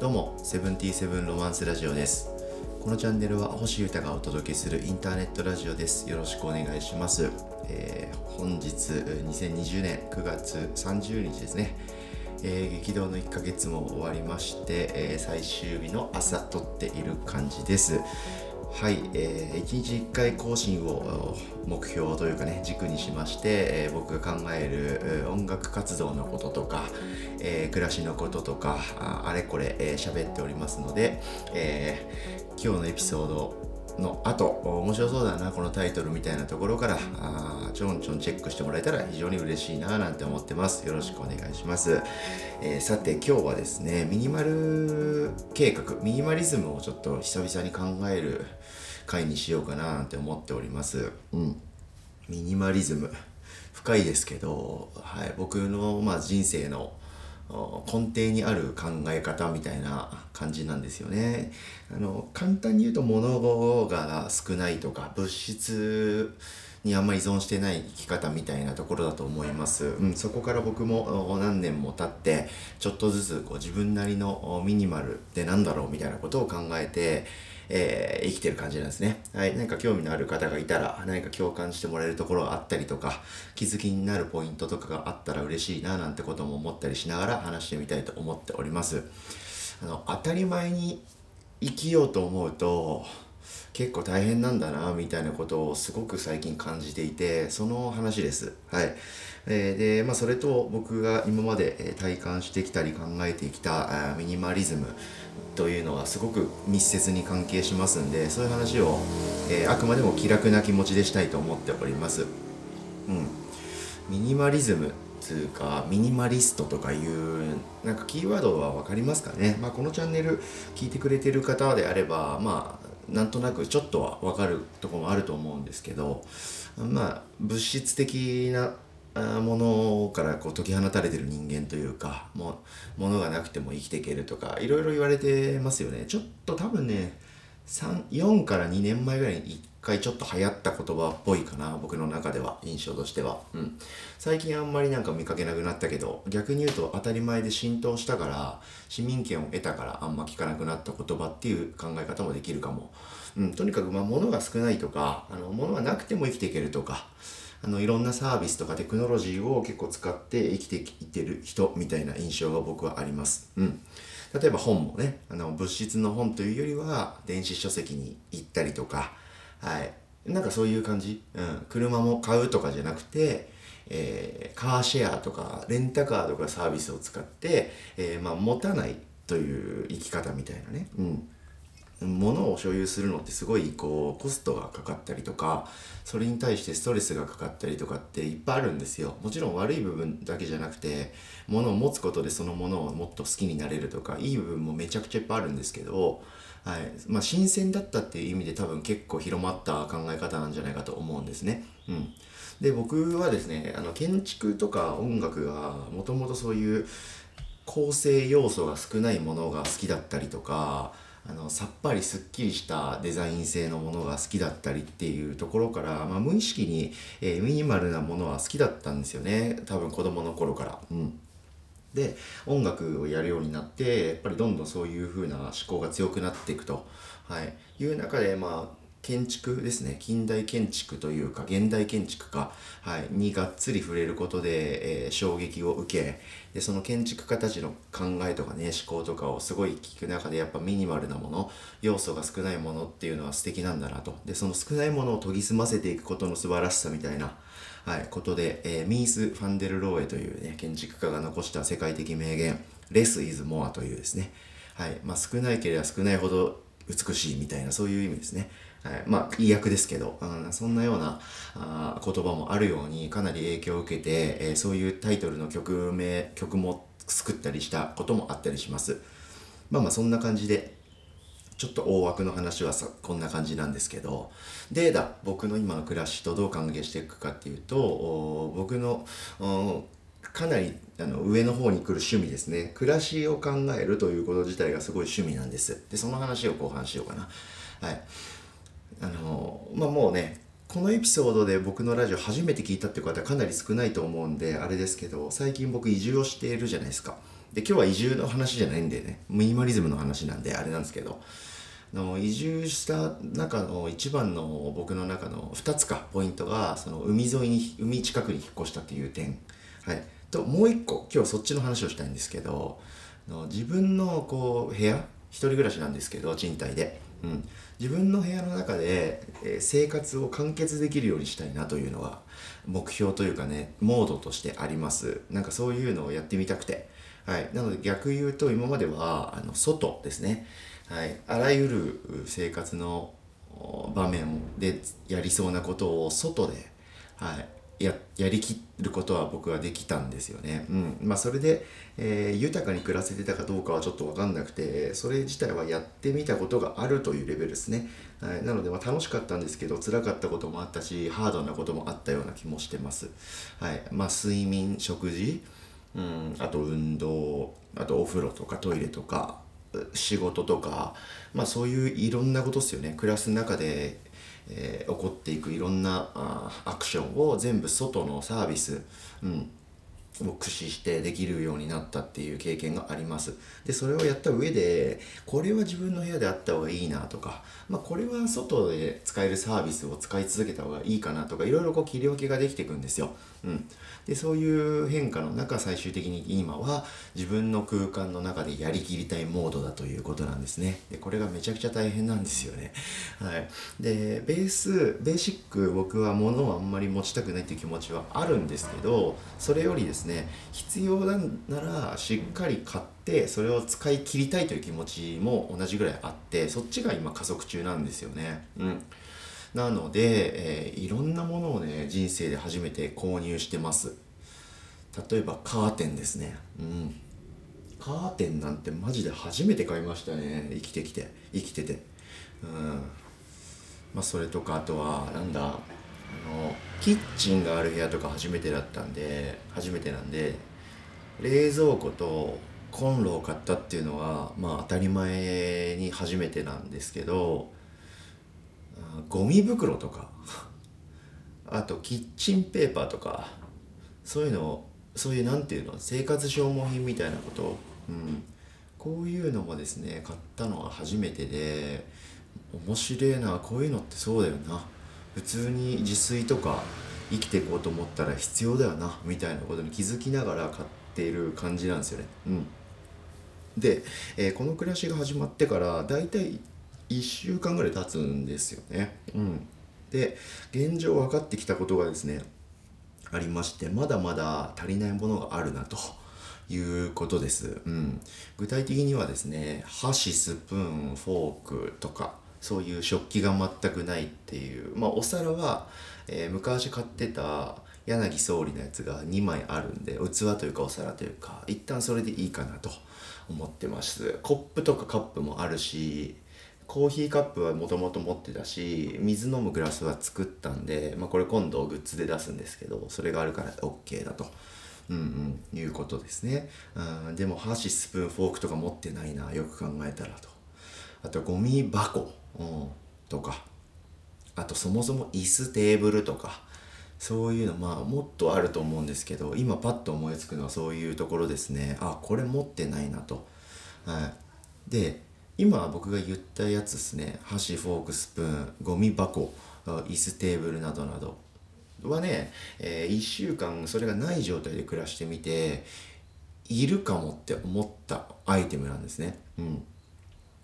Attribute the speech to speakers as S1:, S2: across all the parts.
S1: どうもセブンティーセブンロマンスラジオです。このチャンネルは星歌がお届けするインターネットラジオです。よろしくお願いします、えー、本日2020年9月30日ですね。えー、激動の1ヶ月も終わりまして、えー、最終日の朝撮っている感じです。はい、えー、1日1回更新を目標というかね軸にしまして、えー、僕が考える音楽活動のこととか、えー、暮らしのこととかあれこれ喋、えー、っておりますので、えー、今日のエピソードの後面白そうだなこのタイトルみたいなところからあちょんちょんチェックしてもらえたら非常に嬉しいななんて思ってます。よろしくお願いします、えー、さて今日はですねミニマル計画ミニマリズムをちょっと久々に考える回にしようかななんて思っております。うん。ミニマリズム。深いですけど、はい、僕の、まあ、人生の根底にある考え方みたいな感じなんですよね。あの簡単に言うと物が少ないとか物質にあんま依存してない生き方みたいなところだと思います。うん、そこから僕も何年も経ってちょっとずつこう自分なりのミニマルって何だろうみたいなことを考えてえー、生きてる感じなんですね。はい。何か興味のある方がいたら、何か共感してもらえるところがあったりとか、気づきになるポイントとかがあったら嬉しいな、なんてことも思ったりしながら話してみたいと思っております。あの、当たり前に生きようと思うと、結構大変なんだな、みたいなことをすごく最近感じていて、その話です。はい。えー、で、まあ、それと僕が今まで体感してきたり考えてきたミニマリズムというのはすごく密接に関係しますんでそういう話を、え、あくまでも気楽な気持ちでしたいと思っております。うん、ミニマリズムつうかミニマリストとかいうなんかキーワードは分かりますかね、まあ、このチャンネル聞いてくれてる方であればまあなんとなくちょっとは分かるとこもあると思うんですけどまあ物質的なものからこう解き放たれてる人間というかもう物がなくても生きていけるとかいろいろ言われてますよね。ちょっと多分ね4から2年前ぐらいに1回ちょっと流行った言葉っぽいかな僕の中では印象としては、うん、最近あんまりなんか見かけなくなったけど逆に言うと当たり前で浸透したから市民権を得たからあんま聞かなくなった言葉っていう考え方もできるかも、うん、とにかくまあ物が少ないとかあの物がなくても生きていけるとかあのいろんなサービスとかテクノロジーを結構使って生きていってる人みたいな印象が僕はあります。うん。例えば本もね、あの物質の本というよりは電子書籍に行ったりとか、はい。なんかそういう感じ。うん。車も買うとかじゃなくて、えー、カーシェアとかレンタカーとかサービスを使って、えー、まあ持たないという生き方みたいなね。うん。物を所有するのってすごいこうコストがかかったりとかそれに対してストレスがかかったりとかっていっぱいあるんですよ。もちろん悪い部分だけじゃなくて物を持つことでそのものをもっと好きになれるとかいい部分もめちゃくちゃいっぱいあるんですけど、はい。まあ、新鮮だったっていう意味で多分結構広まった考え方なんじゃないかと思うんですね。うん、で僕はですねあの建築とか音楽がもともとそういう構成要素が少ないものが好きだったりとかあのさっぱりすっきりしたデザイン性のものが好きだったりっていうところから、まあ、無意識に、えー、ミニマルなものは好きだったんですよね。多分子供の頃から。うん。で音楽をやるようになってやっぱりどんどんそういう風な思考が強くなっていくと、はい、いう中でまあ建築ですね。近代建築というか現代建築か、はい、にがっつり触れることで、えー、衝撃を受けでその建築家たちの考えとかね思考とかをすごい聞く中でやっぱミニマルなもの要素が少ないものっていうのは素敵なんだなと。でその少ないものを研ぎ澄ませていくことの素晴らしさみたいな、はい、ことで、えー、ミース・ファンデル・ローエというね建築家が残した世界的名言「Less is more」というですね、はい。まあ、少ないければ少ないほど美しいみたいなそういう意味ですね。はい、まあ、いい訳ですけど、うん、そんなようなあ言葉もあるようにかなり影響を受けて、えー、そういうタイトルの曲名、曲も作ったりしたこともあったりします。まあまあそんな感じで、ちょっと大枠の話はさこんな感じなんですけど、でだ、僕の今の暮らしとどう関係していくかっていうと、僕のかなりあの上の方に来る趣味ですね。暮らしを考えるということ自体がすごい趣味なんです。で、その話を後半しようかな。はい。あのまあもうねこのエピソードで僕のラジオ初めて聞いたっていう方かなり少ないと思うんであれですけど最近僕移住をしているじゃないですか。で今日は移住の話じゃないんでねミニマリズムの話なんであれなんですけどの移住した中の一番の僕の中の2つかポイントがその海沿いに海近くに引っ越したっていう点、はい、ともう一個今日そっちの話をしたいんですけどの自分のこう部屋一人暮らしなんですけど賃貸で、うん、自分の部屋の中で、え、生活を完結できるようにしたいなというのが目標というかねモードとしてあります。なんかそういうのをやってみたくて。はい。なので逆言うと今まではあの外ですね。はい、あらゆる生活の場面でやりそうなことを外で、はい、ややりきることは僕はできたんですよね。うんまあ、それで、えー、豊かに暮らせてたかどうかはちょっと分かんなくてそれ自体はやってみたことがあるというレベルですね。はい、なので、ま、楽しかったんですけど辛かったこともあったしハードなこともあったような気もしてます。はいまあ、睡眠食事うん、あと運動あとお風呂とかトイレとか仕事とか、まあ、そういういろんなことですよね暮らす中で、えー、起こっていくいろんなあアクションを全部外のサービス、うん、を駆使してできるようになったっていう経験があります。で、それをやった上で、これは自分の部屋であった方がいいなとか、まあこれは外で使えるサービスを使い続けた方がいいかなとか、いろいろこう切り分けができていくんですよ。うん。で、そういう変化の中、最終的に今は自分の空間の中でやりきりたいモードだということなんですね。で、これがめちゃくちゃ大変なんですよね。はい。で、ベース、ベーシック僕は物をあんまり持ちたくないっていう気持ちはあるんですけど、それよりですね、ね必要なならしっかり買ってそれを使い切りたいという気持ちも同じぐらいあってそっちが今加速中なんですよね。うん。なので、えー、いろんなものをね人生で初めて購入してます。例えばカーテンですね。うん。カーテンなんてマジで初めて買いましたね生きてきて。生きてて。うん。まあそれとかあとはなんだあのキッチンがある部屋とか初めてだったんで初めてなんで冷蔵庫とコンロを買ったっていうのはまあ当たり前に初めてなんですけどゴミ袋とか あとキッチンペーパーとかそういうのそういうなんていうの生活消耗品みたいなこと、うん、こういうのもですね買ったのは初めてで面白いなこういうのってそうだよな。普通に自炊とか生きていこうと思ったら必要だよなみたいなことに気づきながら買っている感じなんですよね。うん、で、えー、この暮らしが始まってからだいたい1週間ぐらい経つんですよね。うん、で現状分かってきたことがですねありましてまだまだ足りないものがあるなと。いうことです、うん、具体的にはですね箸スプーンフォークとかそういう食器が全くないっていうまあお皿は、えー、昔買ってた柳総理のやつが2枚あるんで器というかお皿というか一旦それでいいかなと思ってますコップとかカップもあるしコーヒーカップはもともと持ってたし水飲むグラスは作ったんで、まあ、これ今度グッズで出すんですけどそれがあるから OK だと。うんうん、いうことですね。うん、でも箸スプーンフォークとか持ってないなよく考えたらと。あとゴミ箱、うん、とか。あとそもそも椅子テーブルとか。そういうのまあもっとあると思うんですけど今パッと思いつくのはそういうところですね。あこれ持ってないなと。はい、で今僕が言ったやつですね。箸フォークスプーンゴミ箱椅子テーブルなどなど。はね、えー、1週間それがない状態で暮らしてみているかもって思ったアイテムなんですね。うん、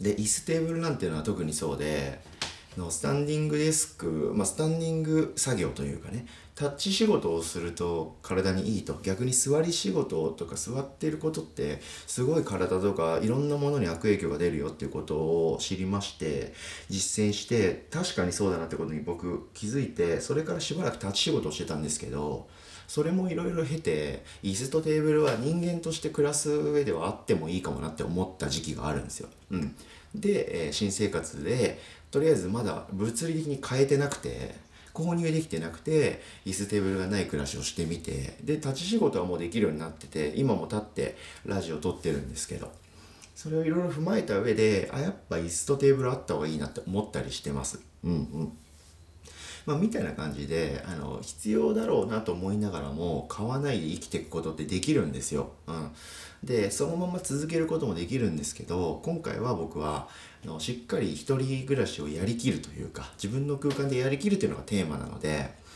S1: で椅子テーブルなんていうのは特にそうでのスタンディングデスク、まあ、スタンディング作業というかねタッチ仕事をすると体にいいと。逆に座り仕事とか座ってることってすごい体とかいろんなものに悪影響が出るよっていうことを知りまして実践して確かにそうだなってことに僕気づいてそれからしばらくタッチ仕事をしてたんですけどそれもいろいろ経て椅子とテーブルは人間として暮らす上ではあってもいいかもなって思った時期があるんですよ。うん、で、えー、新生活でとりあえずまだ物理的に変えてなくて購入できてなくて椅子テーブルがない暮らしをしてみてで立ち仕事はもうできるようになってて今も立ってラジオ撮ってるんですけどそれをいろいろ踏まえた上であやっぱ椅子とテーブルあった方がいいなって思ったりしてます。うんうん。まあ、みたいな感じであの必要だろうなと思いながらも買わないで生きていくことってできるんですよ。うん、でそのまま続けることもできるんですけど今回は僕はあのしっかり一人暮らしをやりきるというか自分の空間でやりきるというのがテーマなので。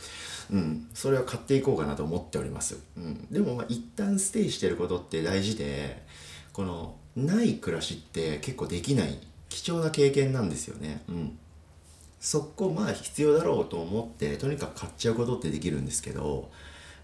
S1: うん、それは買っていこうかなと思っております。うん、でもまあ一旦ステイしてることって大事でこのない暮らしって結構できない貴重な経験なんですよね。うん、そこまあ必要だろうと思ってとにかく買っちゃうことってできるんですけど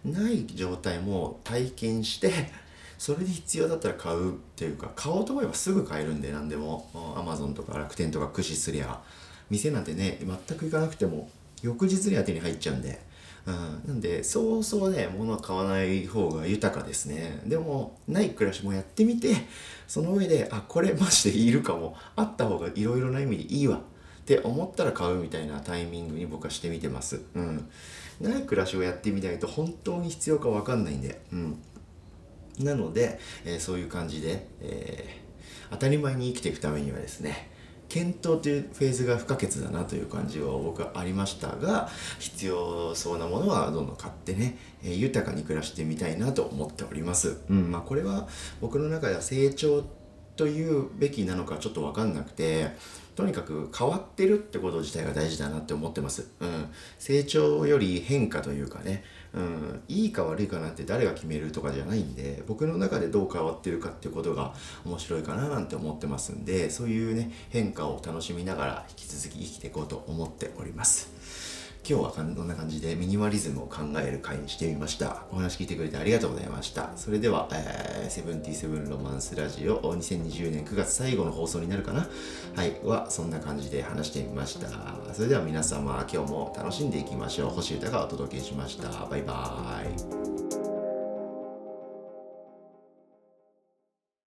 S1: ない状態も体験して それで必要だったら買うっていうか買おうと思えばすぐ買えるんで何でも。Amazon とか楽天とか駆使すりゃ。店なんてね全く行かなくても翌日には手に入っちゃうんで、うん、なんでそうそうね物は買わない方が豊かですね。でもない暮らしもやってみてその上であこれマジでいるかも。あった方がいろいろな意味でいいわ。って思ったら買うみたいなタイミングに僕はしてみてます。うん。ない暮らしをやってみないと本当に必要かわかんないんで。うん。なので、えー、そういう感じで、えー、当たり前に生きていくためにはですね、検討というフェーズが不可欠だなという感じは僕はありましたが必要そうなものはどんどん買ってね、えー、豊かに暮らしてみたいなと思っております。うんまあ、これは僕の中では成長というべきなのかちょっと分かんなくてとにかく変わってるってこと自体が大事だなって思ってます。うん。成長より変化というかね、うん、いいか悪いかなんて誰が決めるとかじゃないんで、僕の中でどう変わってるかってことが面白いかななんて思ってますんで、そういうね、変化を楽しみながら引き続き生きていこうと思っております。今日はこんな感じでミニマリズムを考える会にしてみました。お話聞いてくれてありがとうございました。それでは、えー、セブンティセブンロマンスラジオ2020年9月最後の放送になるかな？はい、はそんな感じで話してみました。それでは皆様、今日も楽しんでいきましょう。星歌がお届けしました。バイバーイ。